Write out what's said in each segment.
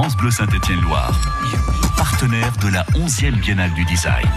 France Bleu Saint-Étienne-Loire, partenaire de la 11e Biennale du Design.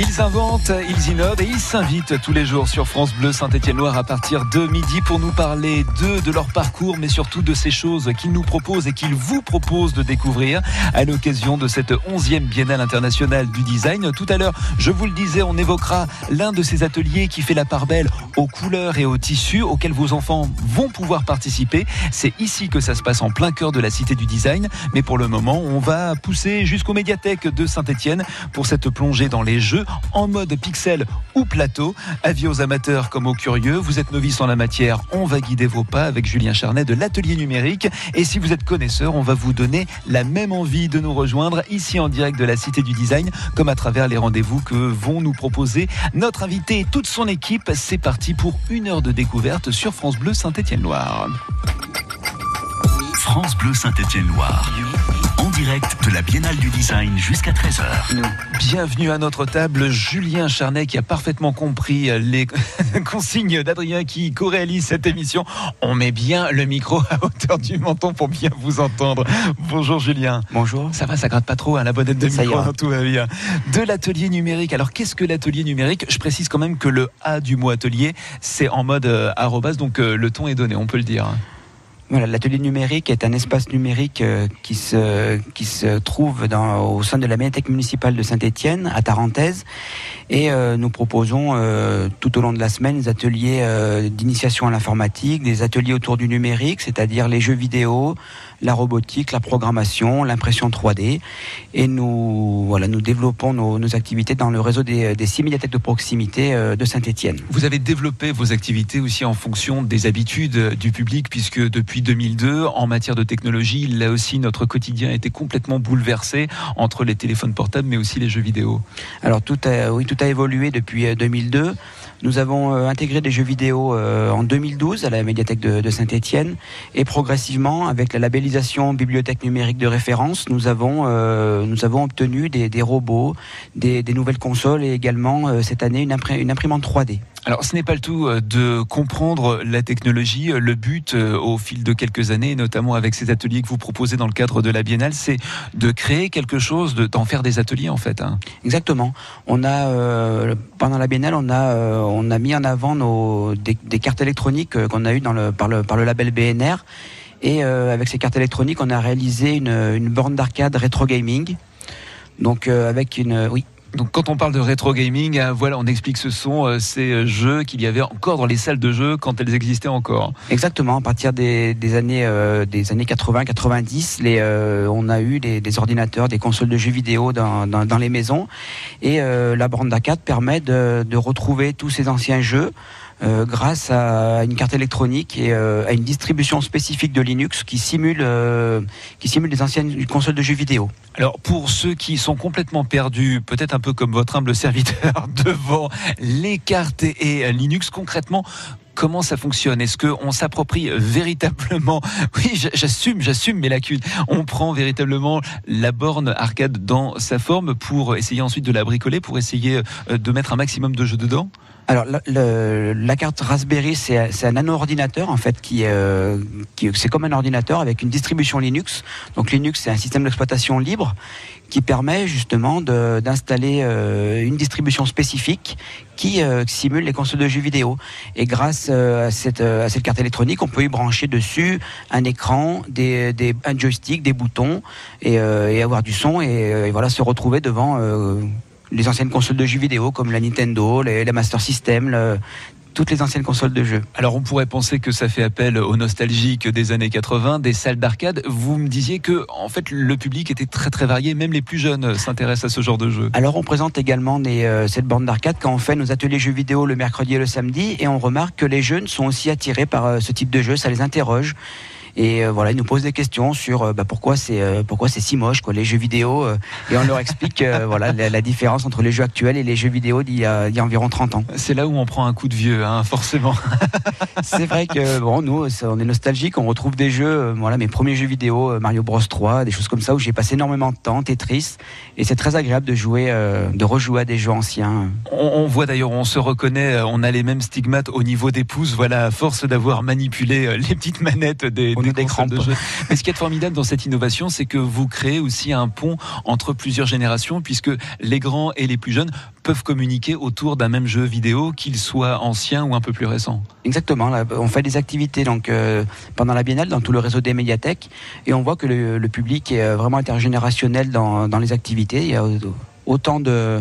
Ils inventent, ils innovent et ils s'invitent tous les jours sur France Bleu Saint-Étienne-Loire à partir de midi pour nous parler d'eux, de leur parcours, mais surtout de ces choses qu'ils nous proposent et qu'ils vous proposent de découvrir à l'occasion de cette 11e Biennale internationale du design. Tout à l'heure, je vous le disais, on évoquera l'un de ces ateliers qui fait la part belle aux couleurs et aux tissus auxquels vos enfants vont pouvoir participer. C'est ici que ça se passe en plein cœur de la cité du design. Mais pour le moment, on va pousser jusqu'aux médiathèques de Saint-Étienne pour cette plongée dans les jeux en mode pixel ou plateau. Avis aux amateurs comme aux curieux, vous êtes novice en la matière, on va guider vos pas avec Julien Charnet de l'atelier numérique. Et si vous êtes connaisseur, on va vous donner la même envie de nous rejoindre ici en direct de la Cité du Design, comme à travers les rendez-vous que vont nous proposer notre invité et toute son équipe. C'est parti pour une heure de découverte sur France Bleu Saint-Étienne-Loire. France Bleu Saint-Étienne-Loire direct de la Biennale du Design jusqu'à 13h. Bienvenue à notre table, Julien Charnet qui a parfaitement compris les consignes d'Adrien qui co-réalise cette émission. On met bien le micro à hauteur du menton pour bien vous entendre. Bonjour Julien. Bonjour. Ça va, ça gratte pas trop à hein, la bonnette de micro, tout va bien. De l'atelier numérique. Alors qu'est-ce que l'atelier numérique? Je précise quand même que le A du mot atelier, c'est en mode euh, arrobas, donc euh, le ton est donné, on peut le dire. Voilà, l'atelier numérique est un espace numérique euh, qui se qui se trouve dans, au sein de la médiathèque municipale de Saint-Étienne à Tarentaise. Et euh, nous proposons euh, tout au long de la semaine des ateliers d'initiation à l'informatique, des ateliers autour du numérique, c'est-à-dire les jeux vidéo, la robotique, la programmation, l'impression 3D. Et nous, voilà, nous développons nos, nos activités dans le réseau des, des six médiathèques de proximité euh, de Saint-Étienne. Vous avez développé vos activités aussi en fonction des habitudes du public, puisque depuis 2002, en matière de technologie, là aussi, notre quotidien a été complètement bouleversé entre les téléphones portables, mais aussi les jeux vidéo. Alors tout a, oui, tout a évolué depuis 2002. Euh, nous avons euh, intégré des jeux vidéo en 2012 à la médiathèque de, Saint-Étienne et progressivement, avec la labellisation bibliothèque numérique de référence, nous avons, euh, nous avons obtenu des, robots, des, nouvelles consoles et également euh, cette année une imprimante 3D. Alors, ce n'est pas le tout euh, de comprendre la technologie. Le but, au fil de quelques années, notamment avec ces ateliers que vous proposez dans le cadre de la Biennale, c'est de créer quelque chose, d'en faire des ateliers en fait. Hein. Exactement. On a pendant la Biennale, on a on a mis en avant nos, des, cartes électroniques qu'on a eues dans le, par le par le label BNR et euh, avec ces cartes électroniques, on a réalisé une, une borne d'arcade rétro gaming. Donc euh, avec une, oui. Donc quand on parle de rétro gaming, hein, voilà, on explique ce sont euh, ces jeux qu'il y avait encore dans les salles de jeux quand elles existaient encore. Exactement. À partir des, années des années 80-90, les on a eu des, ordinateurs, des consoles de jeux vidéo dans, dans, les maisons, et la borne d'arcade permet de, de retrouver tous ces anciens jeux. Euh, grâce à une carte électronique et euh, à une distribution spécifique de Linux qui simule, euh, qui simule des anciennes consoles de jeux vidéo. Alors pour ceux qui sont complètement perdus, peut-être un peu comme votre humble serviteur devant les cartes et Linux, concrètement, comment ça fonctionne? Est-ce qu'on s'approprie véritablement? Oui, j'assume, j'assume mes lacunes. On prend véritablement la borne arcade dans sa forme pour essayer ensuite de la bricoler, pour essayer de mettre un maximum de jeux dedans? Alors le, la carte Raspberry, c'est un nano-ordinateur en fait qui, euh, qui c'est comme un ordinateur avec une distribution Linux. Donc Linux, c'est un système d'exploitation libre qui permet justement d'installer euh, une distribution spécifique qui euh, simule les consoles de jeux vidéo. Et grâce euh, à, cette, à cette carte électronique, on peut y brancher dessus un écran, des, des un joystick, des boutons et, et avoir du son et, et, voilà se retrouver devant les anciennes consoles de jeux vidéo comme la Nintendo, la Master System, toutes les anciennes consoles de jeux. Alors on pourrait penser que ça fait appel aux nostalgiques des années 80, des salles d'arcade. Vous me disiez que en fait le public était très très varié, même les plus jeunes s'intéressent à ce genre de jeu. Alors on présente également des, euh, cette borne d'arcade quand on fait nos ateliers jeux vidéo le mercredi et le samedi et on remarque que les jeunes sont aussi attirés par euh, ce type de jeu, ça les interroge. Et euh, voilà, ils nous posent des questions sur euh, bah, pourquoi c'est euh, pourquoi c'est si moche quoi les jeux vidéo et on leur explique voilà la, différence entre les jeux actuels et les jeux vidéo d'il y, a, environ 30 ans. C'est là où on prend un coup de vieux, hein, forcément. c'est vrai que bon, nous, on est nostalgique, on retrouve des jeux, voilà, mes premiers jeux vidéo, Mario Bros 3, des choses comme ça où j'ai passé énormément de temps, Tetris, et c'est très agréable de jouer, de rejouer à des jeux anciens. On, voit d'ailleurs, on se reconnaît, on a les mêmes stigmates au niveau des pouces, voilà, à force d'avoir manipulé les petites manettes des, des de. Mais ce qui est formidable dans cette innovation, c'est que vous créez aussi un pont entre plusieurs générations, puisque les grands et les plus jeunes peuvent communiquer autour d'un même jeu vidéo, qu'il soit ancien ou un peu plus récent. Exactement. on fait des activités donc euh, pendant la biennale dans tout le réseau des médiathèques, et on voit que le, public est euh, vraiment intergénérationnel dans, dans les activités. Il y a autant de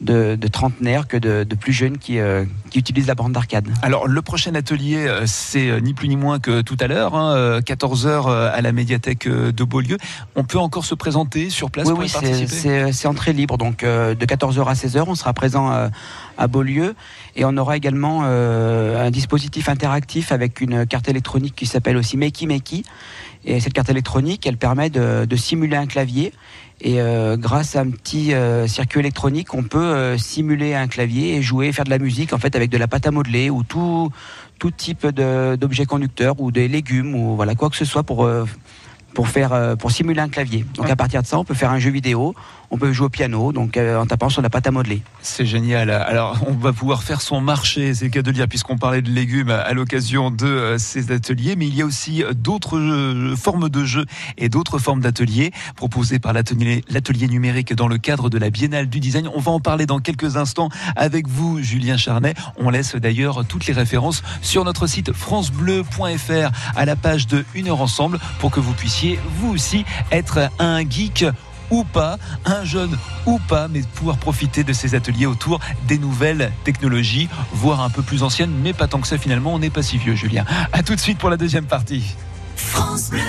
de, trentenaires que de, plus jeunes qui, euh, qui, utilisent la bande d'arcade. Alors le prochain atelier, euh, c'est euh, ni plus ni moins que tout à l'heure, 14h hein, à la médiathèque de Beaulieu. On peut encore se présenter sur place oui, pour oui, participer? c'est entrée libre, donc de 14h à 16h, on sera présent à Beaulieu et on aura également un dispositif interactif avec une carte électronique qui s'appelle aussi Makey Makey. Et cette carte électronique, elle permet de, de simuler un clavier et euh, grâce à un petit euh, circuit électronique, on peut euh, simuler un clavier et jouer, faire de la musique en fait avec de la pâte à modeler ou tout tout type d'objets conducteurs ou des légumes ou voilà quoi que ce soit pour pour faire pour simuler un clavier. Donc à partir de ça, on peut faire un jeu vidéo on peut jouer au piano, donc euh, en tapant sur la pâte à modeler. C'est génial. Alors, on va pouvoir faire son marché, c'est le cas de dire, puisqu'on parlait de légumes à l'occasion de euh, ces ateliers, mais il y a aussi euh, d'autres formes de jeux et d'autres formes d'ateliers proposés par l'atelier numérique dans le cadre de la Biennale du Design. On va en parler dans quelques instants avec vous, Julien Charnet. On laisse d'ailleurs toutes les références sur notre site francebleu.fr à la page de Une heure ensemble pour que vous puissiez vous aussi être un geek ou pas, un jeune ou pas, mais pouvoir profiter de ces ateliers autour des nouvelles technologies, voire un peu plus anciennes, mais pas tant que ça finalement, on n'est pas si vieux Julien. A tout de suite pour la deuxième partie. France Bleu.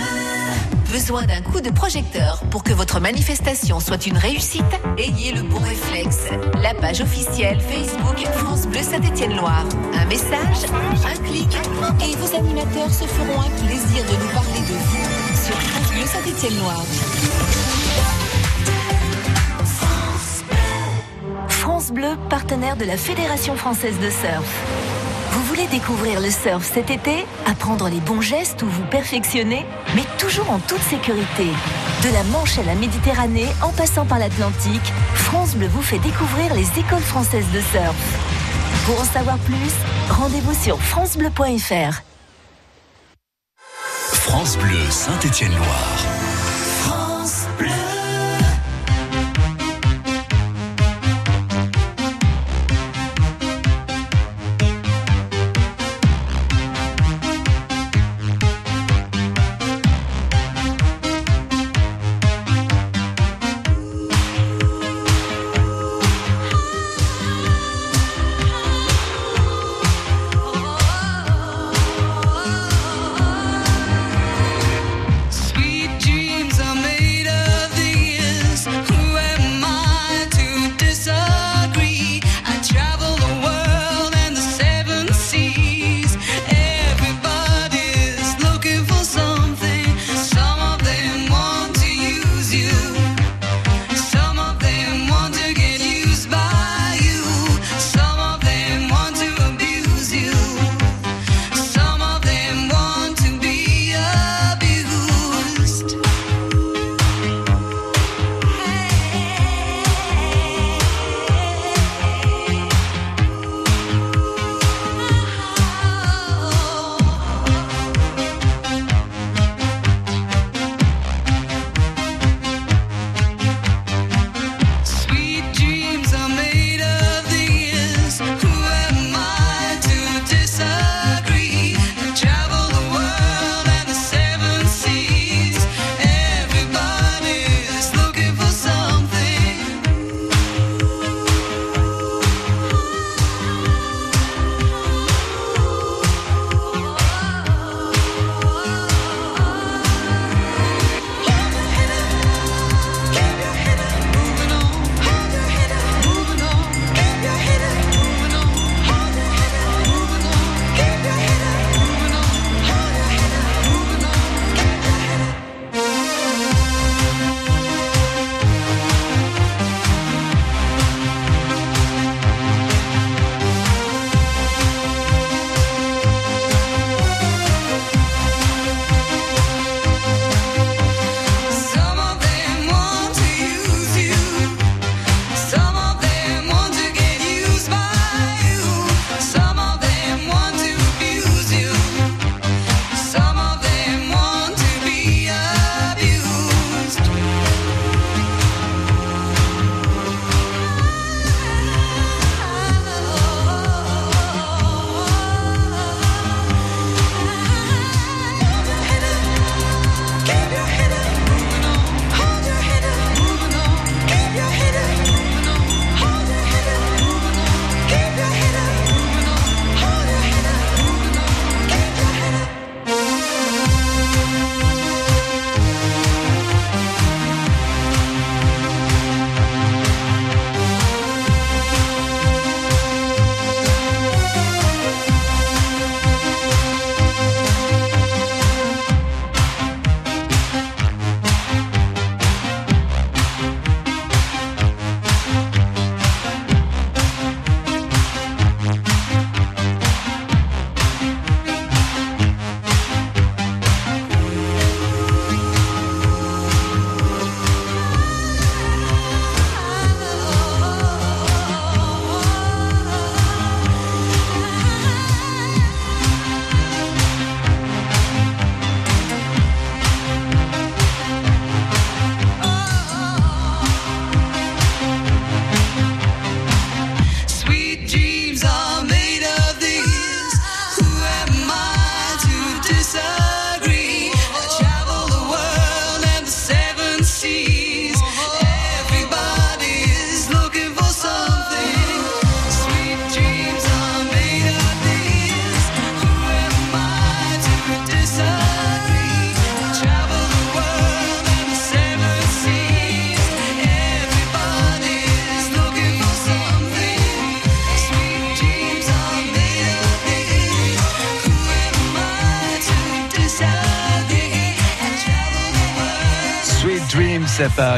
Besoin d'un coup de projecteur pour que votre manifestation soit une réussite? Ayez le bon réflexe. La page officielle Facebook France Bleu Saint-Étienne-Loire. Un message, un clic, et vos animateurs se feront un plaisir de nous parler de vous sur France Bleu Saint-Étienne-Loire. France Bleu, partenaire de la Fédération française de surf. Vous voulez découvrir le surf cet été Apprendre les bons gestes ou vous perfectionner Mais toujours en toute sécurité. De la Manche à la Méditerranée, en passant par l'Atlantique, France Bleu vous fait découvrir les écoles françaises de surf. Pour en savoir plus, rendez-vous sur francebleu.fr. France Bleu Saint-Étienne-Loire. Dreams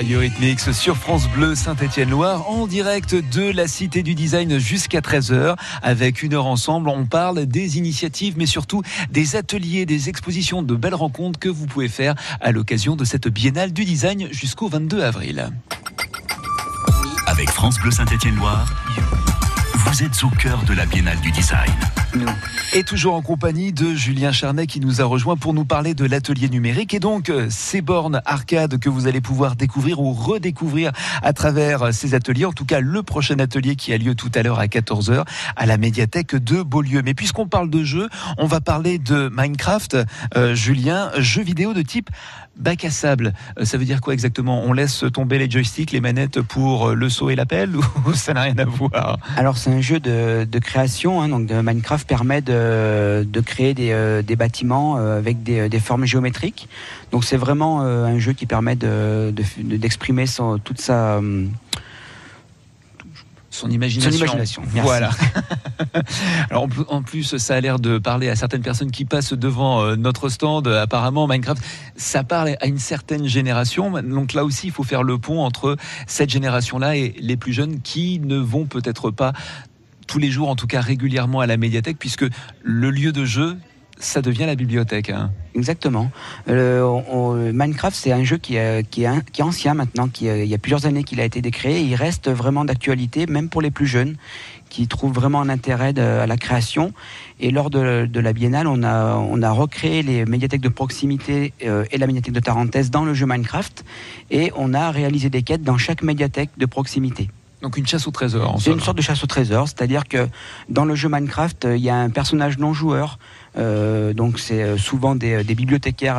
Eurythmics sur France Bleu Saint-Étienne-Loire en direct de la Cité du Design jusqu'à 13h. Avec une heure ensemble, on parle des initiatives mais surtout des ateliers, des expositions, de belles rencontres que vous pouvez faire à l'occasion de cette biennale du design jusqu'au 22 avril. Avec France Bleu Saint-Étienne-Loire, vous êtes au cœur de la biennale du design. Et toujours en compagnie de Julien Charnet qui nous a rejoint pour nous parler de l'atelier numérique et donc euh, ces bornes arcades que vous allez pouvoir découvrir ou redécouvrir à travers euh, ces ateliers. En tout cas, le prochain atelier qui a lieu tout à l'heure à 14h à la médiathèque de Beaulieu. Mais puisqu'on parle de jeux, on va parler de Minecraft. Euh, Julien, jeu vidéo de type bac à sable. ça veut dire quoi exactement? On laisse tomber les joysticks, les manettes pour le saut et l'appel ou ça n'a rien à voir? Alors c'est un jeu de, création, hein, donc de Minecraft permet de, créer des, euh, bâtiments euh, avec des, formes géométriques. Donc c'est vraiment euh, un jeu qui permet d'exprimer toute sa son imagination. Son imagination. Voilà. Alors en plus, ça a l'air de parler à certaines personnes qui passent devant notre stand. Apparemment, Minecraft, ça parle à une certaine génération. Donc là aussi, il faut faire le pont entre cette génération-là et les plus jeunes qui ne vont peut-être pas tous les jours, en tout cas régulièrement à la médiathèque, puisque le lieu de jeu, ça devient la bibliothèque. Hein. Exactement. Euh, Minecraft, c'est un jeu qui, est, qui, est, ancien maintenant, qui, il y a plusieurs années qu'il a été décréé. il reste vraiment d'actualité, même pour les plus jeunes, qui trouvent vraiment un intérêt à la création. Et lors de, la biennale, on a, recréé les médiathèques de proximité euh, et la médiathèque de Tarentaise dans le jeu Minecraft. Et on a réalisé des quêtes dans chaque médiathèque de proximité. Donc une chasse au trésor. C'est une sorte de chasse au trésor, c'est-à-dire que dans le jeu Minecraft, euh, il y a un personnage non joueur. Euh, donc c'est euh, souvent des, bibliothécaires.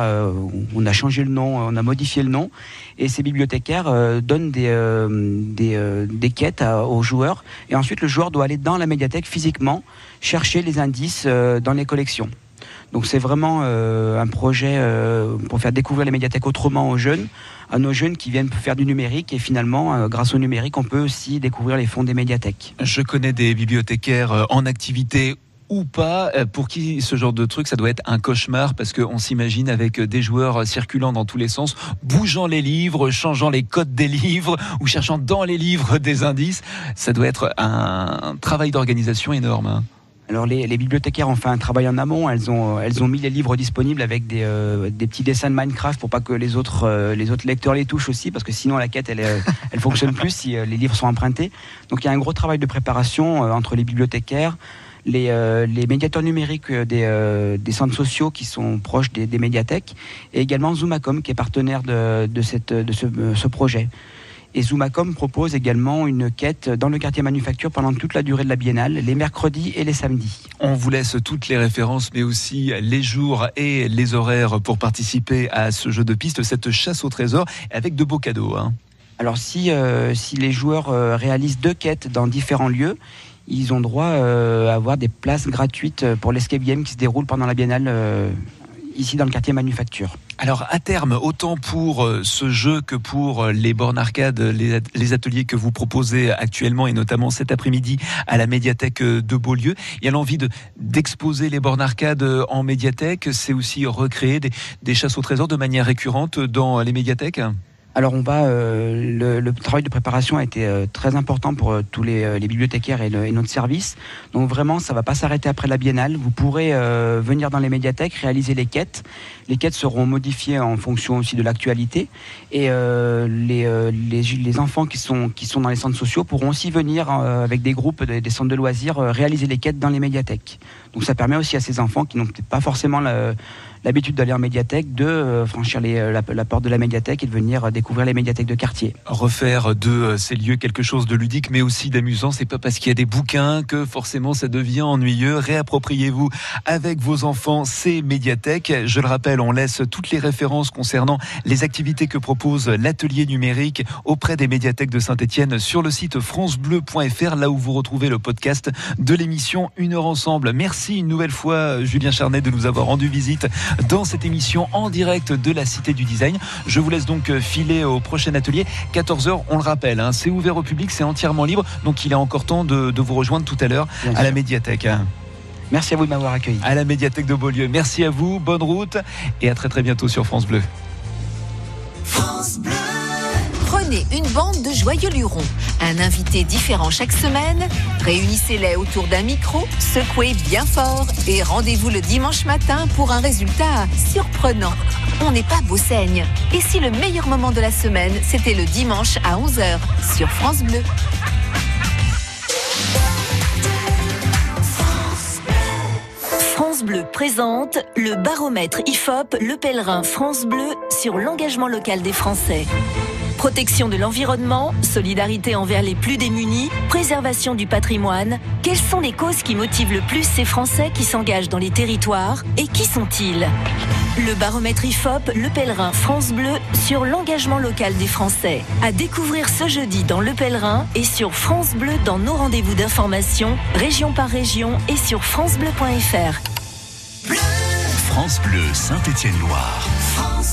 on a changé le nom, on a modifié le nom, et ces bibliothécaires donnent des, des, quêtes aux joueurs. Et ensuite, le joueur doit aller dans la médiathèque physiquement chercher les indices dans les collections. Donc c'est vraiment euh, un projet euh, pour faire découvrir les médiathèques autrement aux jeunes, à nos jeunes qui viennent faire du numérique et finalement, euh, grâce au numérique, on peut aussi découvrir les fonds des médiathèques. Je connais des bibliothécaires en activité ou pas, pour qui ce genre de truc, ça doit être un cauchemar parce qu'on s'imagine avec des joueurs circulant dans tous les sens, bougeant les livres, changeant les codes des livres ou cherchant dans les livres des indices. Ça doit être un travail d'organisation énorme. Alors les, bibliothécaires ont fait un travail en amont. Elles ont, elles ont mis les livres disponibles avec des, euh, petits dessins de Minecraft pour pas que les autres, euh, les autres lecteurs les touchent aussi, parce que sinon la quête elle, elle fonctionne plus si euh, les livres sont empruntés. Donc il y a un gros travail de préparation entre les bibliothécaires, les, médiateurs numériques des, centres sociaux qui sont proches des, médiathèques, et également Zoomacom qui est partenaire de, cette, de ce projet. Et Zoomacom propose également une quête dans le quartier manufacture pendant toute la durée de la biennale, les mercredis et les samedis. On vous laisse toutes les références, mais aussi les jours et les horaires pour participer à ce jeu de piste, cette chasse au trésor, avec de beaux cadeaux. Hein. Alors si, euh, si les joueurs euh, réalisent deux quêtes dans différents lieux, ils ont droit euh, à avoir des places gratuites pour l'escape game qui se déroule pendant la biennale ici dans le quartier manufacture. Alors à terme, autant pour euh, ce jeu que pour euh, les bornes arcades, les, ateliers que vous proposez actuellement et notamment cet après-midi à la médiathèque euh, de Beaulieu, il y a l'envie d'exposer les bornes arcades en médiathèque, c'est aussi recréer des, des chasses au trésor de manière récurrente dans les médiathèques alors on va, euh, le, travail de préparation a été euh, très important pour euh, tous les, bibliothécaires et, notre service. Donc vraiment, ça va pas s'arrêter après la biennale. Vous pourrez venir dans les médiathèques, réaliser les quêtes. Les quêtes seront modifiées en fonction aussi de l'actualité. Et les, les, enfants qui sont, qui sont dans les centres sociaux pourront aussi venir avec des groupes des centres de loisirs réaliser les quêtes dans les médiathèques. Donc ça permet aussi à ces enfants qui n'ont pas forcément l'habitude d'aller en médiathèque de euh, franchir les, la, porte de la médiathèque et de venir découvrir les médiathèques de quartier. Refaire de euh, ces lieux quelque chose de ludique mais aussi d'amusant, c'est pas parce qu'il y a des bouquins que forcément ça devient ennuyeux. Réappropriez-vous avec vos enfants ces médiathèques. Je le rappelle, on laisse toutes les références concernant les activités que propose l'atelier numérique auprès des médiathèques de Saint-Etienne sur le site francebleu.fr là où vous retrouvez le podcast de l'émission Une heure ensemble. Merci une nouvelle fois, Julien Charnet, de nous avoir rendu visite dans cette émission en direct de la Cité du Design. Je vous laisse donc filer au prochain atelier. 14h, on le rappelle, hein, c'est ouvert au public, c'est entièrement libre. Donc il est encore temps de, vous rejoindre tout à l'heure à la médiathèque. Merci à vous de m'avoir accueilli. À la médiathèque de Beaulieu. Merci à vous, bonne route et à très très bientôt sur. France Bleu. Une bande de joyeux lurons, un invité différent chaque semaine. Réunissez-les autour d'un micro, secouez bien fort et rendez-vous le dimanche matin pour un résultat surprenant. On n'est pas beau saigne. Et si le meilleur moment de la semaine, c'était le dimanche à 11h sur France Bleu? France Bleu présente le baromètre IFOP Le Pèlerin France Bleu sur l'engagement local des Français. Protection de l'environnement, solidarité envers les plus démunis, préservation du patrimoine. Quelles sont les causes qui motivent le plus ces Français qui s'engagent dans les territoires et qui sont-ils? Le baromètre IFOP Le Pèlerin France Bleu sur l'engagement local des Français. À découvrir ce jeudi dans Le Pèlerin et sur France Bleu dans nos rendez-vous d'information, région par région et sur francebleu.fr. France Bleu Saint-Étienne-Loire. France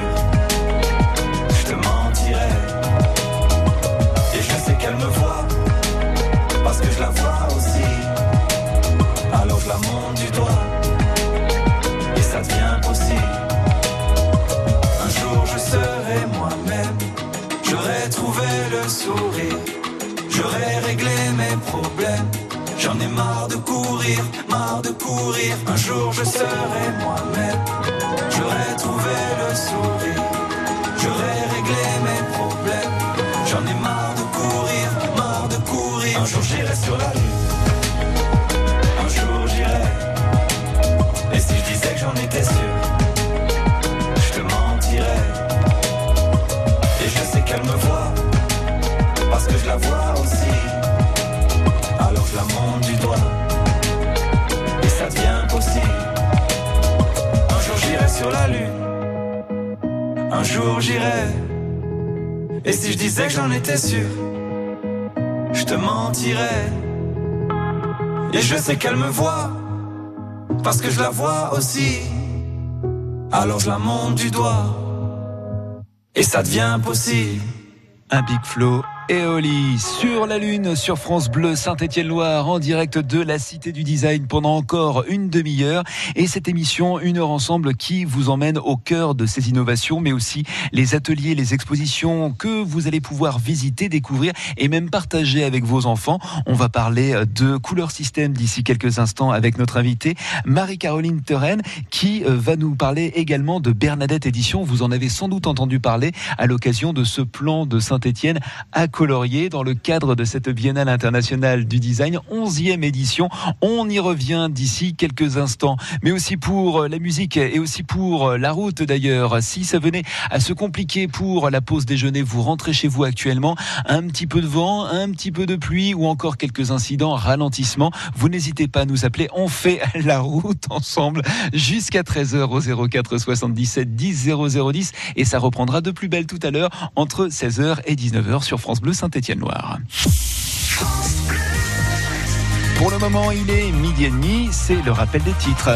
j'en étais sûr, je te mentirais. Et je sais qu'elle me voit, parce que je la vois aussi. Alors je la monte du doigt, et ça devient possible. Un Big Flow Eoli sur la Lune, sur France Bleu, Saint-Étienne-Loire, en direct de la Cité du Design pendant encore une demi-heure. Et cette émission, une heure ensemble, qui vous emmène au cœur de ces innovations, mais aussi les ateliers, les expositions que vous allez pouvoir visiter, découvrir et même partager avec vos enfants. On va parler de Couleur Système d'ici quelques instants avec notre invitée Marie-Caroline Terren, qui euh, va nous parler également de Bernadette Édition. Vous en avez sans doute entendu parler à l'occasion de ce plan de Saint-Étienne colorier dans le cadre de cette Biennale internationale du design, 11e édition. On y revient d'ici quelques instants, mais aussi pour la musique et aussi pour la route d'ailleurs. Si ça venait à se compliquer pour la pause déjeuner, vous rentrez chez vous actuellement, un petit peu de vent, un petit peu de pluie ou encore quelques incidents, ralentissements, vous n'hésitez pas à nous appeler. On fait la route ensemble jusqu'à 13h au 04 77 10 0010 et ça reprendra de plus belle tout à l'heure entre 16h et 19h sur France Saint-Étienne-Loire. Pour le moment, il est midi et demi, c'est le rappel des titres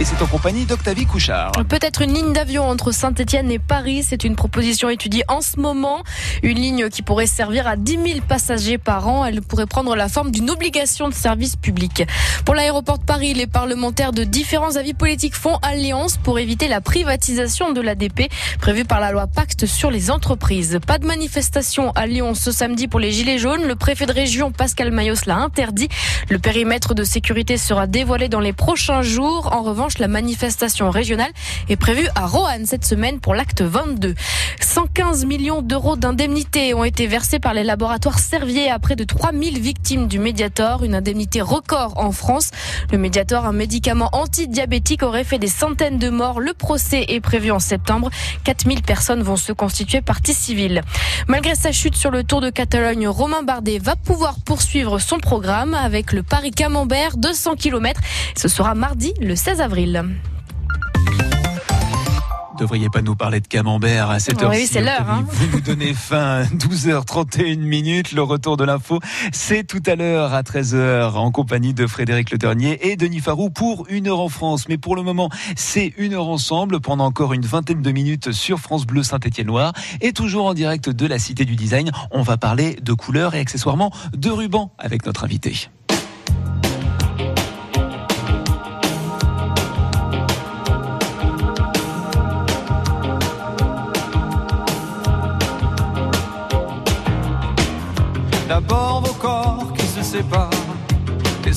et c'est en compagnie d'Octavie Couchard. Peut-être une ligne d'avion entre Saint-Etienne et Paris, c'est une proposition étudiée en ce moment. Une ligne qui pourrait servir à 10 000 passagers par an. Elle pourrait prendre la forme d'une obligation de service public. Pour l'aéroport de Paris, les parlementaires de différents avis politiques font alliance pour éviter la privatisation de l'ADP prévue par la loi Pacte sur les entreprises. Pas de manifestation à Lyon ce samedi pour les Gilets jaunes. Le préfet de région, Pascal Mayos, l'a interdit. Le périmètre de sécurité sera dévoilé dans les prochains jours. En revanche, la manifestation régionale est prévue à Roanne cette semaine pour l'acte 22. 115 millions d'euros d'indemnités ont été versés par les laboratoires Servier à près de 3000 victimes du Mediator, une indemnité record en France. Le Mediator, un médicament antidiabétique, aurait fait des centaines de morts. Le procès est prévu en septembre. 4000 personnes vont se constituer partie civile. Malgré sa chute sur le Tour de Catalogne, Romain Bardet va pouvoir poursuivre son programme avec le Paris Camembert 200 km. Ce sera mardi le 16 avril devriez pas nous parler de camembert à cette heure-ci. Oui, c'est l'heure. Hein. Vous nous donnez fin. 12h31 minutes. Le retour de l'info, c'est tout à l'heure à 13h en compagnie de Frédéric Le Dernier et Denis Farou pour une heure en France. Mais pour le moment, c'est une heure ensemble pendant encore une vingtaine de minutes sur France Bleu Saint-Étienne-Loire et toujours en direct de la Cité du Design. On va parler de couleurs et accessoirement de rubans avec notre invité.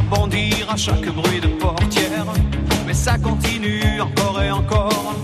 à bondir à chaque bruit de portière. Mais ça continue encore et encore,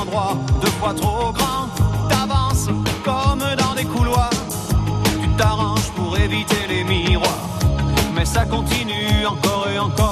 endroits, deux fois trop grands. T'avances comme dans des couloirs. Tu t'arranges pour éviter les miroirs. Mais ça continue encore et encore.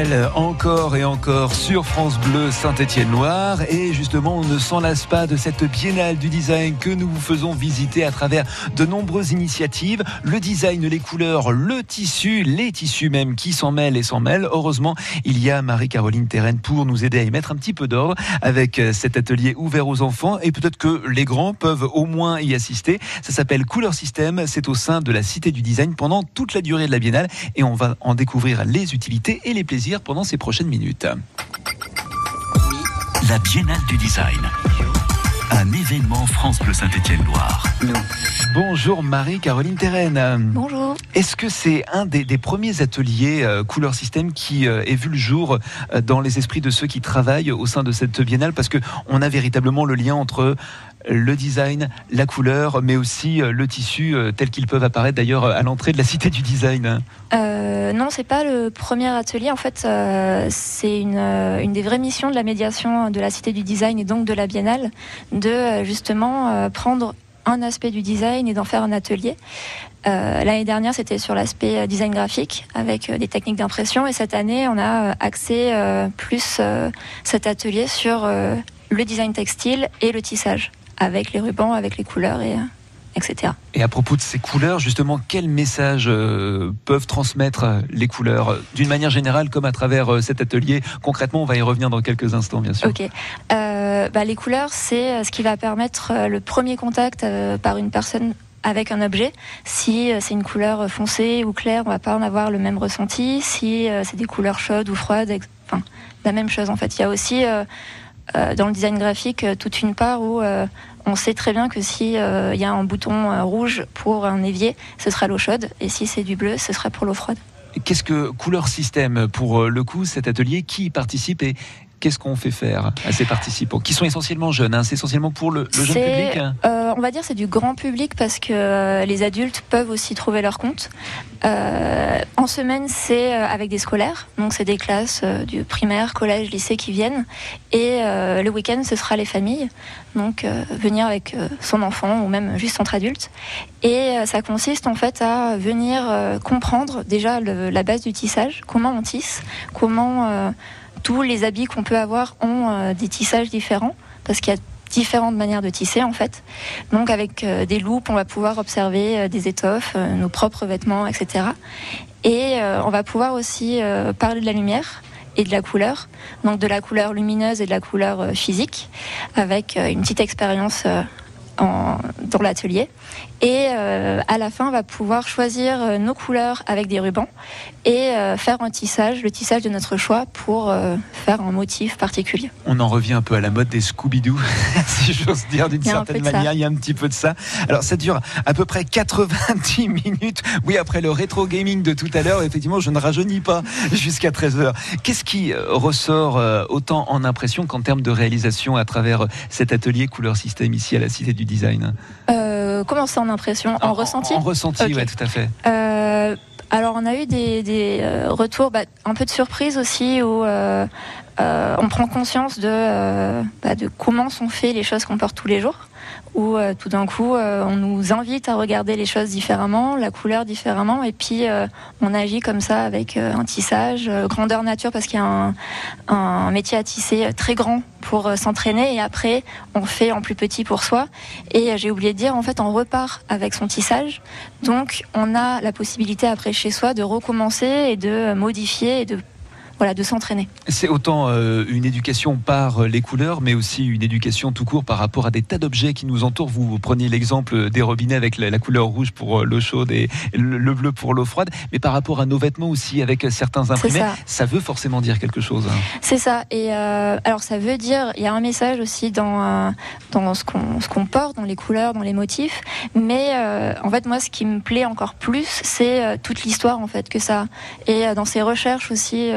Francis Cabrel, encore et encore sur France Bleu Saint-Étienne-Loire. Et justement, on ne s'en lasse pas de cette biennale du design que nous vous faisons visiter à travers de nombreuses initiatives. Le design, les couleurs, le tissu, les tissus même qui s'en mêlent et s'en mêlent. Heureusement, il y a Marie-Caroline Terren pour nous aider à y mettre un petit peu d'ordre avec euh, cet atelier ouvert aux enfants. Et peut-être que les grands peuvent au moins y assister. Ça s'appelle Couleur System. C'est au sein de la Cité du Design pendant toute la durée de la biennale. Et on va en découvrir les utilités et les plaisirs pendant ces prochaines minutes. La Biennale du Design. Un événement France Bleu Saint-Étienne-Loire. Bonjour Marie-Caroline Terren. Bonjour. Est-ce que c'est un des, des premiers ateliers euh, couleur système qui euh, ait vu le jour euh, dans les esprits de ceux qui travaillent au sein de cette biennale? Parce que on a véritablement le lien entre le design, la couleur, mais aussi euh, le tissu euh, tel qu'ils peuvent apparaître d'ailleurs à l'entrée de la cité du design. Euh, non, c'est pas le premier atelier. En fait, euh, c'est une, euh, des vraies missions de la médiation de la Cité du Design et donc de la Biennale, de euh, justement euh, prendre un aspect du design et d'en faire un atelier. Euh, L'année dernière, c'était sur l'aspect euh, design graphique avec euh, des techniques d'impression, et cette année, on a euh, axé euh, plus euh, cet atelier sur euh, le design textile et le tissage, avec les rubans, avec les couleurs et euh, etc. Et à propos de ces couleurs, justement, quels messages euh, peuvent transmettre euh, les couleurs d'une manière générale comme à travers euh, cet atelier? Concrètement, on va y revenir dans quelques instants, bien sûr. Ok. Euh, bah, les couleurs, c'est ce qui va permettre le premier contact par une personne avec un objet. Si c'est une couleur foncée ou claire, on va pas en avoir le même ressenti. Si c'est des couleurs chaudes ou froides, enfin, la même chose en fait. Il y a aussi dans le design graphique toute une part où on sait très bien que si euh, il y a un bouton euh, rouge pour un évier, ce sera l'eau chaude, et si c'est du bleu, ce sera pour l'eau froide. Qu'est-ce que Couleur Système pour euh, le coup, cet atelier? Qui y participe qu'est-ce qu'on fait faire à ces participants Qui sont essentiellement jeunes, hein, c'est essentiellement pour le, le jeune public hein euh, on va dire c'est du grand public parce que euh, les adultes peuvent aussi trouver leur compte. Euh, en semaine, c'est avec des scolaires, donc c'est des classes du primaire, collège, lycée qui viennent. Et euh, le week-end, ce sera les familles, donc venir avec son enfant ou même juste entre adultes. Et ça consiste en fait à venir comprendre déjà le- la base du tissage, comment on tisse, comment tous les habits qu'on peut avoir ont euh, des tissages différents, parce qu'il y a différentes manières de tisser en fait. Donc avec euh, des loupes, on va pouvoir observer euh, des étoffes, nos propres vêtements, etc. Et on va pouvoir aussi parler de la lumière et de la couleur, donc de la couleur lumineuse et de la couleur physique, avec une petite expérience dans l'atelier. Et euh, à la fin, on va pouvoir choisir euh, nos couleurs avec des rubans et euh, faire un tissage, le tissage de notre choix pour faire un motif particulier. On en revient un peu à la mode des Scooby-Doo, si j'ose dire d'une certaine manière. Il y a un petit peu de ça. Alors ça dure à peu près 90 minutes. Oui, après le rétro gaming de tout à l'heure, effectivement, je ne rajeunis pas jusqu'à 13h. Qu'est-ce qui ressort autant en impression qu'en termes de réalisation à travers cet atelier couleur système ici à la Cité du Design? Comment ça en impression En, ressenti En, ressenti, oui, tout à fait. Euh, alors, on a eu des, euh, retours, bah, un peu de surprise aussi, où euh, on prend conscience de, bah, de comment sont faites les choses qu'on porte tous les jours où euh, tout d'un coup euh, on nous invite à regarder les choses différemment, la couleur différemment, et puis euh, on agit comme ça avec un tissage, grandeur nature, parce qu'il y a un, métier à tisser très grand pour s'entraîner, et après on fait en plus petit pour soi. Et j'ai oublié de dire, en fait on repart avec son tissage, donc on a la possibilité après chez soi de recommencer et de modifier et de voilà, de s'entraîner. C'est autant euh, une éducation par les couleurs, mais aussi une éducation tout court par rapport à des tas d'objets qui nous entourent. Vous, preniez l'exemple des robinets avec la, couleur rouge pour euh, l'eau chaude et le, bleu pour l'eau froide, mais par rapport à nos vêtements aussi avec certains imprimés, ça. veut forcément dire quelque chose. Hein. C'est ça. Et euh, alors ça veut dire, il y a un message aussi dans dans ce qu'on ce qu'on porte, dans les couleurs, dans les motifs. Mais en fait, moi, ce qui me plaît encore plus, c'est toute l'histoire en fait que ça. Et dans ces recherches aussi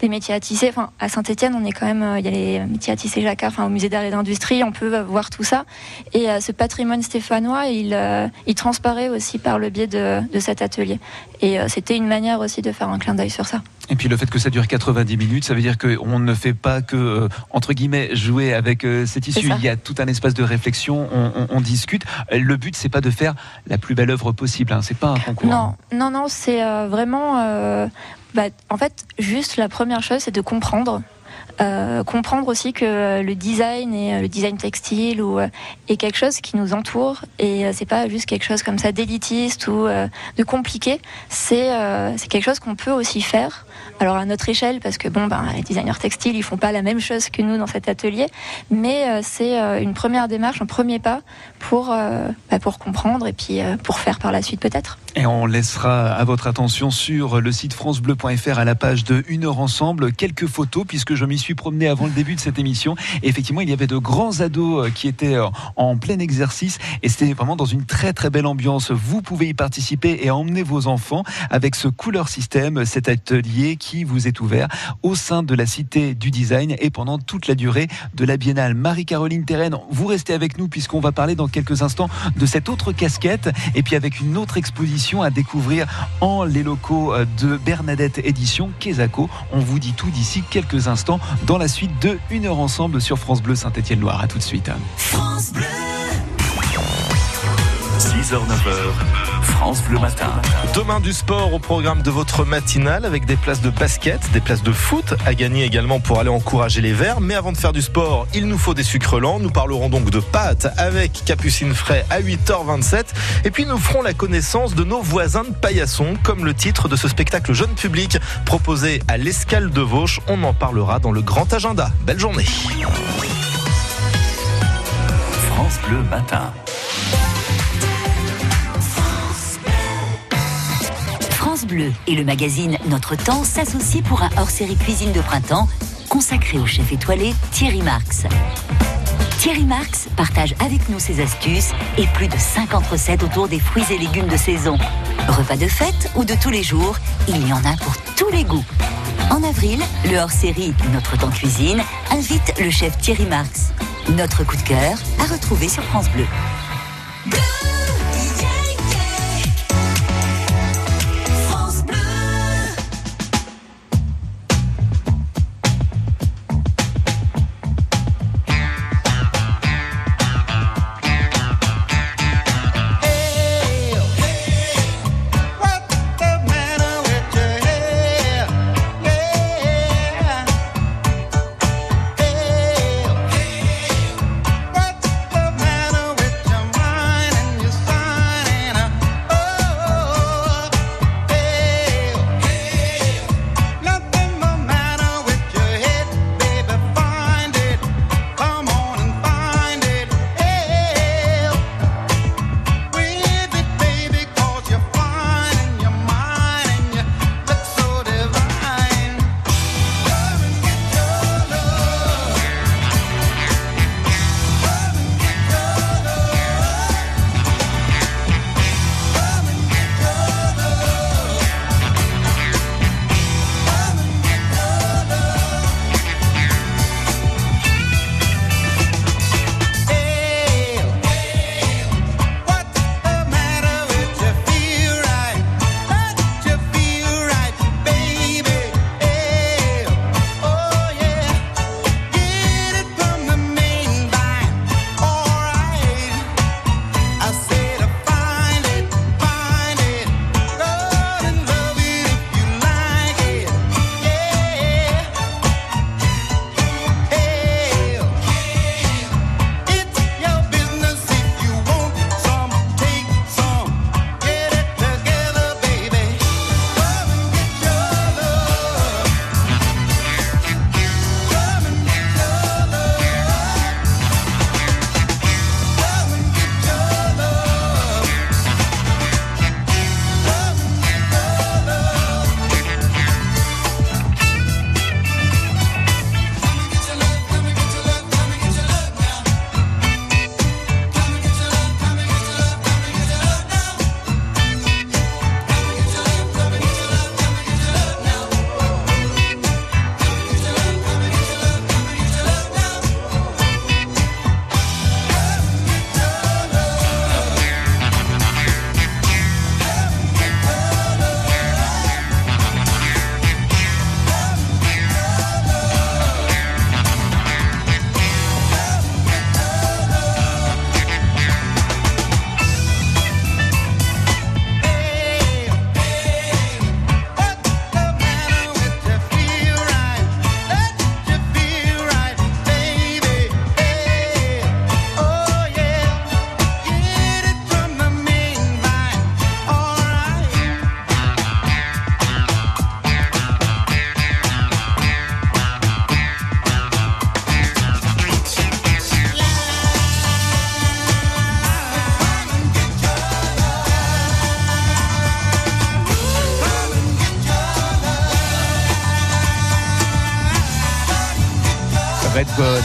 des métiers à tisser. Enfin, à Saint-Etienne, on est quand même, euh, il y a les métiers à tisser Jacquard, enfin, au musée d'art et d'industrie, on peut voir tout ça. Et euh, ce patrimoine stéphanois, il, euh, il transparaît aussi par le biais de cet atelier. Et c'était une manière aussi de faire un clin d'œil sur ça. Et puis le fait que ça dure 90 minutes, ça veut dire qu'on ne fait pas que, entre guillemets, jouer avec ces tissus. Il y a tout un espace de réflexion, on, on, discute. Le but, c'est pas de faire la plus belle œuvre possible. Hein. C'est pas un concours. Non, non, non, c'est vraiment bah, en fait, juste la première chose, c'est de comprendre. Euh, comprendre aussi que le design et euh, le design textile ou euh, est quelque chose qui nous entoure et c'est pas juste quelque chose comme ça d'élitiste ou de compliqué. C'est c'est quelque chose qu'on peut aussi faire. Alors à notre échelle parce que bon ben les designers textiles ils font pas la même chose que nous dans cet atelier mais c'est une première démarche un premier pas pour bah, pour comprendre et puis pour faire par la suite peut-être et on laissera à votre attention sur le site francebleu.fr à la page de Une heure ensemble quelques photos puisque je m'y suis promené avant le début de cette émission. Effectivement, il y avait de grands ados euh, qui étaient euh, en plein exercice et c'était vraiment dans une très très belle ambiance. Vous pouvez y participer et emmener vos enfants avec ce couleur système, cet atelier qui vous est ouvert au sein de la Cité du Design et pendant toute la durée de la Biennale. Marie-Caroline Terren, vous restez avec nous puisqu'on va parler dans quelques instants de cette autre casquette et puis avec une autre exposition à découvrir en les locaux euh, de Bernadette Édition Quesaco. On vous dit tout d'ici quelques instants dans la suite de Une heure ensemble sur France Bleu Saint-Étienne-Loire. A tout de suite. 6h, 9h. France Bleu Matin. Demain du sport au programme de votre matinale avec des places de basket, des places de foot à gagner également pour aller encourager les Verts. Mais avant de faire du sport, il nous faut des sucres lents. Nous parlerons donc de pâtes avec Capucine Frais à 8h27. Et puis nous ferons la connaissance de nos voisins de paillasson, comme le titre de ce spectacle jeune public proposé à l'Escale de Vauche. On en parlera dans le grand agenda. Belle journée. France Bleu Matin. Bleu et le magazine Notre Temps s'associent pour un hors-série cuisine de printemps consacré au chef étoilé Thierry Marx. Thierry Marx partage avec nous ses astuces et plus de 50 recettes autour des fruits et légumes de saison. Repas de fête ou de tous les jours, il y en a pour tous les goûts. En avril, le hors-série Notre Temps Cuisine invite le chef Thierry Marx. Notre coup de cœur à retrouver sur France Bleu.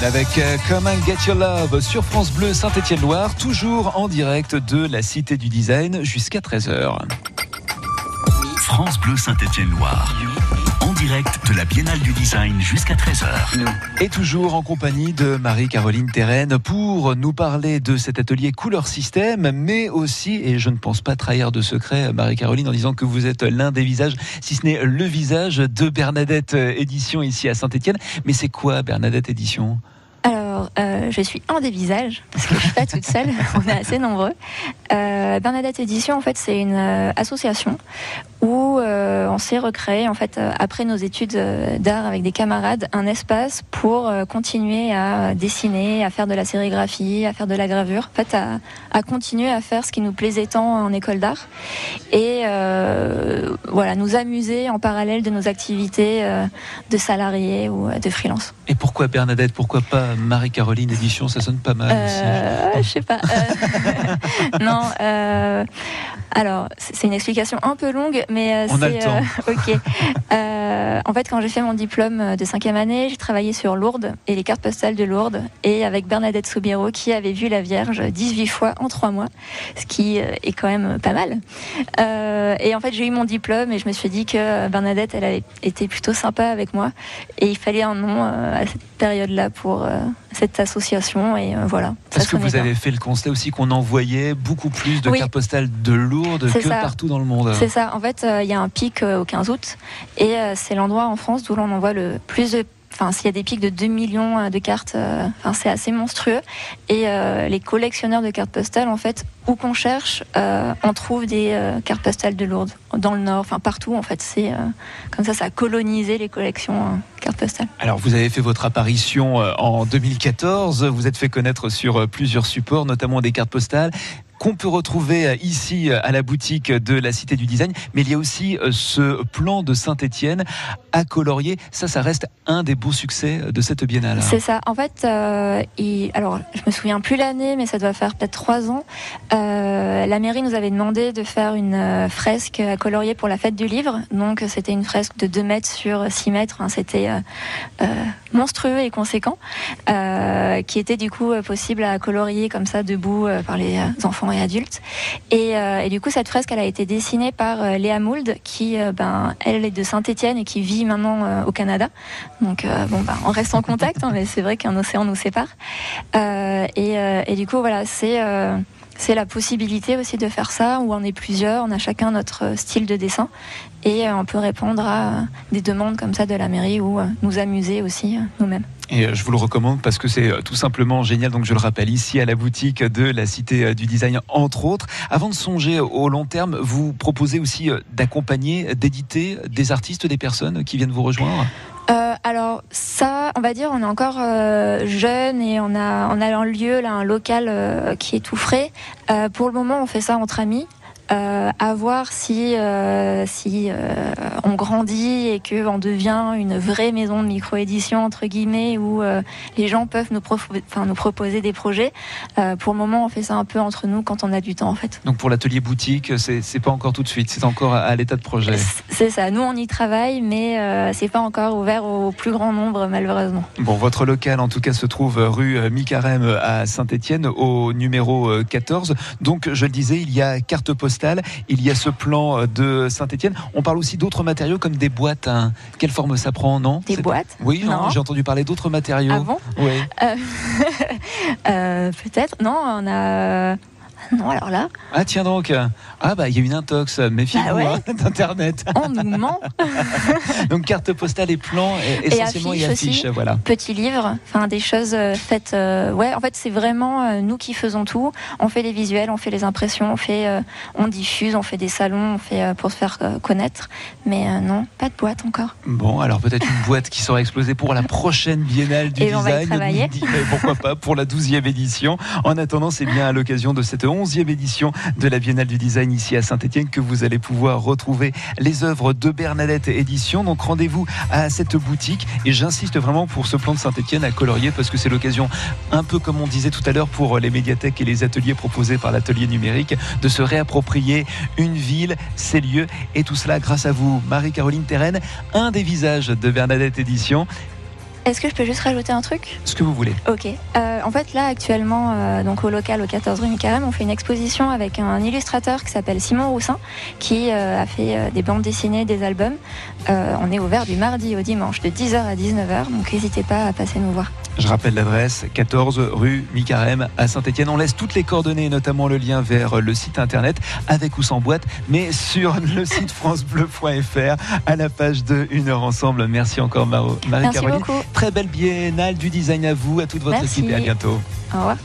Avec euh, Come and Get Your Love sur France Bleu Saint-Étienne-Loire, toujours en direct de la Cité du Design jusqu'à 13h. France Bleu Saint-Étienne-Loire. Direct de la Biennale du Design jusqu'à 13h. Et toujours en compagnie de Marie-Caroline Terren pour nous parler de cet atelier couleur système, mais aussi, et je ne pense pas trahir de secret, Marie-Caroline, en disant que vous êtes l'un des visages, si ce n'est le visage de Bernadette Édition ici à Saint-Étienne. Mais c'est quoi Bernadette Édition? Alors, euh, je suis un des visages, parce que je suis pas toute seule, on est assez nombreux. Euh, Bernadette Édition, en fait, c'est une euh, association où euh, on s'est recréé, en fait, euh, après nos études euh, d'art avec des camarades, un espace pour euh, continuer à dessiner, à faire de la sérigraphie, à faire de la gravure, en fait, à, à continuer à faire ce qui nous plaisait tant en école d'art et euh, voilà, nous amuser en parallèle de nos activités euh, de salariés ou de freelance. Et pourquoi Bernadette Pourquoi pas Marie-Caroline Édition? Ça sonne pas mal aussi. Je sais pas. Euh, non. Alors, c'est une explication un peu longue, mais euh, On a c'est le temps. euh, ok. Euh, en fait, quand j'ai fait mon diplôme de cinquième année, j'ai travaillé sur Lourdes et les cartes postales de Lourdes, et avec Bernadette Soubiro qui avait vu la Vierge 18 fois en trois mois, ce qui est quand même pas mal. Euh, et en fait, j'ai eu mon diplôme et je me suis dit que Bernadette, elle avait été plutôt sympa avec moi, et il fallait un nom à cette période-là pour cette association, et voilà. Parce que vous avez fait le constat aussi qu'on envoyait beaucoup plus de Oui. cartes postales de Lourdes que ça. partout dans le monde? C'est ça. En fait, euh, il y a un pic euh, au 15 août et euh, c'est l'endroit en France d'où l'on envoie le plus de. Enfin, s'il y a des pics de 2 millions euh, de cartes, euh, c'est assez monstrueux. Et euh, les collectionneurs de cartes postales, en fait, où qu'on cherche, on trouve des cartes postales de Lourdes, dans le Nord, enfin partout. En fait, c'est comme ça, ça a colonisé les collections cartes postales. Alors, vous avez fait votre apparition en 2014. Vous êtes fait connaître sur plusieurs supports, notamment des cartes postales qu'on peut retrouver euh, ici euh, à la boutique de la Cité du Design. Mais il y a aussi euh, ce plan de Saint-Étienne à colorier. Ça, ça reste un des beaux succès de cette biennale. C'est ça. En fait, il- alors je me souviens plus l'année, mais ça doit faire peut-être trois ans. La mairie nous avait demandé de faire une fresque à colorier pour la fête du livre. Donc c'était une fresque de 2 mètres sur 6 mètres. Hein, c'était monstrueux et conséquent, qui était du coup possible à colorier comme ça debout par les euh, enfants et adultes. Et, euh, et du coup, cette fresque, elle a été dessinée par euh, Léa Mould, qui, euh, ben, elle est de Saint-Étienne et qui vit maintenant au Canada. Donc, bon, ben, on reste en contact, hein, mais c'est vrai qu'un océan nous sépare. Et, et du coup, voilà, c'est c'est la possibilité aussi de faire ça, où on est plusieurs, on a chacun notre style de dessin, et euh, on peut répondre à des demandes comme ça de la mairie ou euh, nous amuser aussi euh, nous-mêmes. Et je vous le recommande parce que c'est tout simplement génial. Donc je le rappelle ici à la boutique de la Cité du Design, entre autres. Avant de songer au long terme, vous proposez aussi d'accompagner, d'éditer des artistes, des personnes qui viennent vous rejoindre? Euh, alors ça, on va dire, on est encore euh, jeune et on a on a un lieu là, un local euh, qui est tout frais. Euh, pour le moment, on fait ça entre amis. Euh, à voir si euh, si euh, on grandit et que on devient une vraie maison de micro-édition entre guillemets où euh, les gens peuvent nous, propo- enfin, nous proposer des projets. Pour le moment, on fait ça un peu entre nous quand on a du temps en fait. Donc pour l'atelier boutique, c'est pas encore tout de suite, c'est encore à, l'état de projet. C'est ça. Nous, on y travaille, mais c'est pas encore ouvert au plus grand nombre malheureusement. Bon, votre local en tout cas se trouve rue Micarem à Saint-Étienne au numéro euh, 14. Donc je le disais, il y a carte postale, il y a ce plan euh, de Saint-Étienne. On parle aussi d'autres matériaux comme des boîtes. hein. Quelle forme ça prend, non? Des boîtes? Oui, non, Non. j'ai entendu parler d'autres matériaux. Ah bon? Oui. Euh, euh, Peut-être. Non, on a. Non, alors là, Ah tiens donc. Ah bah il y a une intox, méfiez-vous Bah ouais. hein, d'internet. on nous ment. Donc carte postale et plan et, Et essentiellement et affiches affiches, aussi. voilà. Petit livre, enfin des choses euh, faites. euh, ouais, en fait, c'est vraiment euh, nous qui faisons tout. On fait les visuels, on fait les impressions, on fait, euh, on diffuse, on fait des salons, on fait pour se faire connaître. Mais non, pas de boîte encore. Bon, alors peut-être une boîte qui sera explosée pour la prochaine Biennale du Et on va y Design. travailler. Pourquoi pas pour la 12e édition. En attendant, c'est bien à l'occasion de cette 11e édition de la Biennale du Design ici à Saint-Etienne que vous allez pouvoir retrouver les œuvres de Bernadette Édition. Donc rendez-vous à cette boutique et j'insiste vraiment pour ce plan de Saint-Etienne à colorier parce que c'est l'occasion, un peu comme on disait tout à l'heure pour les médiathèques et les ateliers proposés par l'atelier numérique, de se réapproprier une ville, ses lieux et tout cela grâce à vous, Marie-Caroline Terren, un des visages de Bernadette Édition. Est-ce que je peux juste rajouter un truc? Ce que vous voulez. Ok. Euh, en fait, là, actuellement, euh, donc au local, au 14 rue Micarem, on fait une exposition avec un illustrateur qui s'appelle Simon Roussin, qui euh, a fait des bandes dessinées, des albums. On est ouvert du mardi au dimanche, de 10h à 19h, donc n'hésitez pas à passer nous voir. Je rappelle l'adresse 14 rue Micarem à Saint-Etienne. On laisse toutes les coordonnées, notamment le lien vers le site internet avec ou sans boîte, mais sur le site francebleu.fr à la page de Une heure ensemble. Merci encore Marie-Caroline. Très belle biennale du design à vous, à toute votre équipe et à bientôt. Au revoir.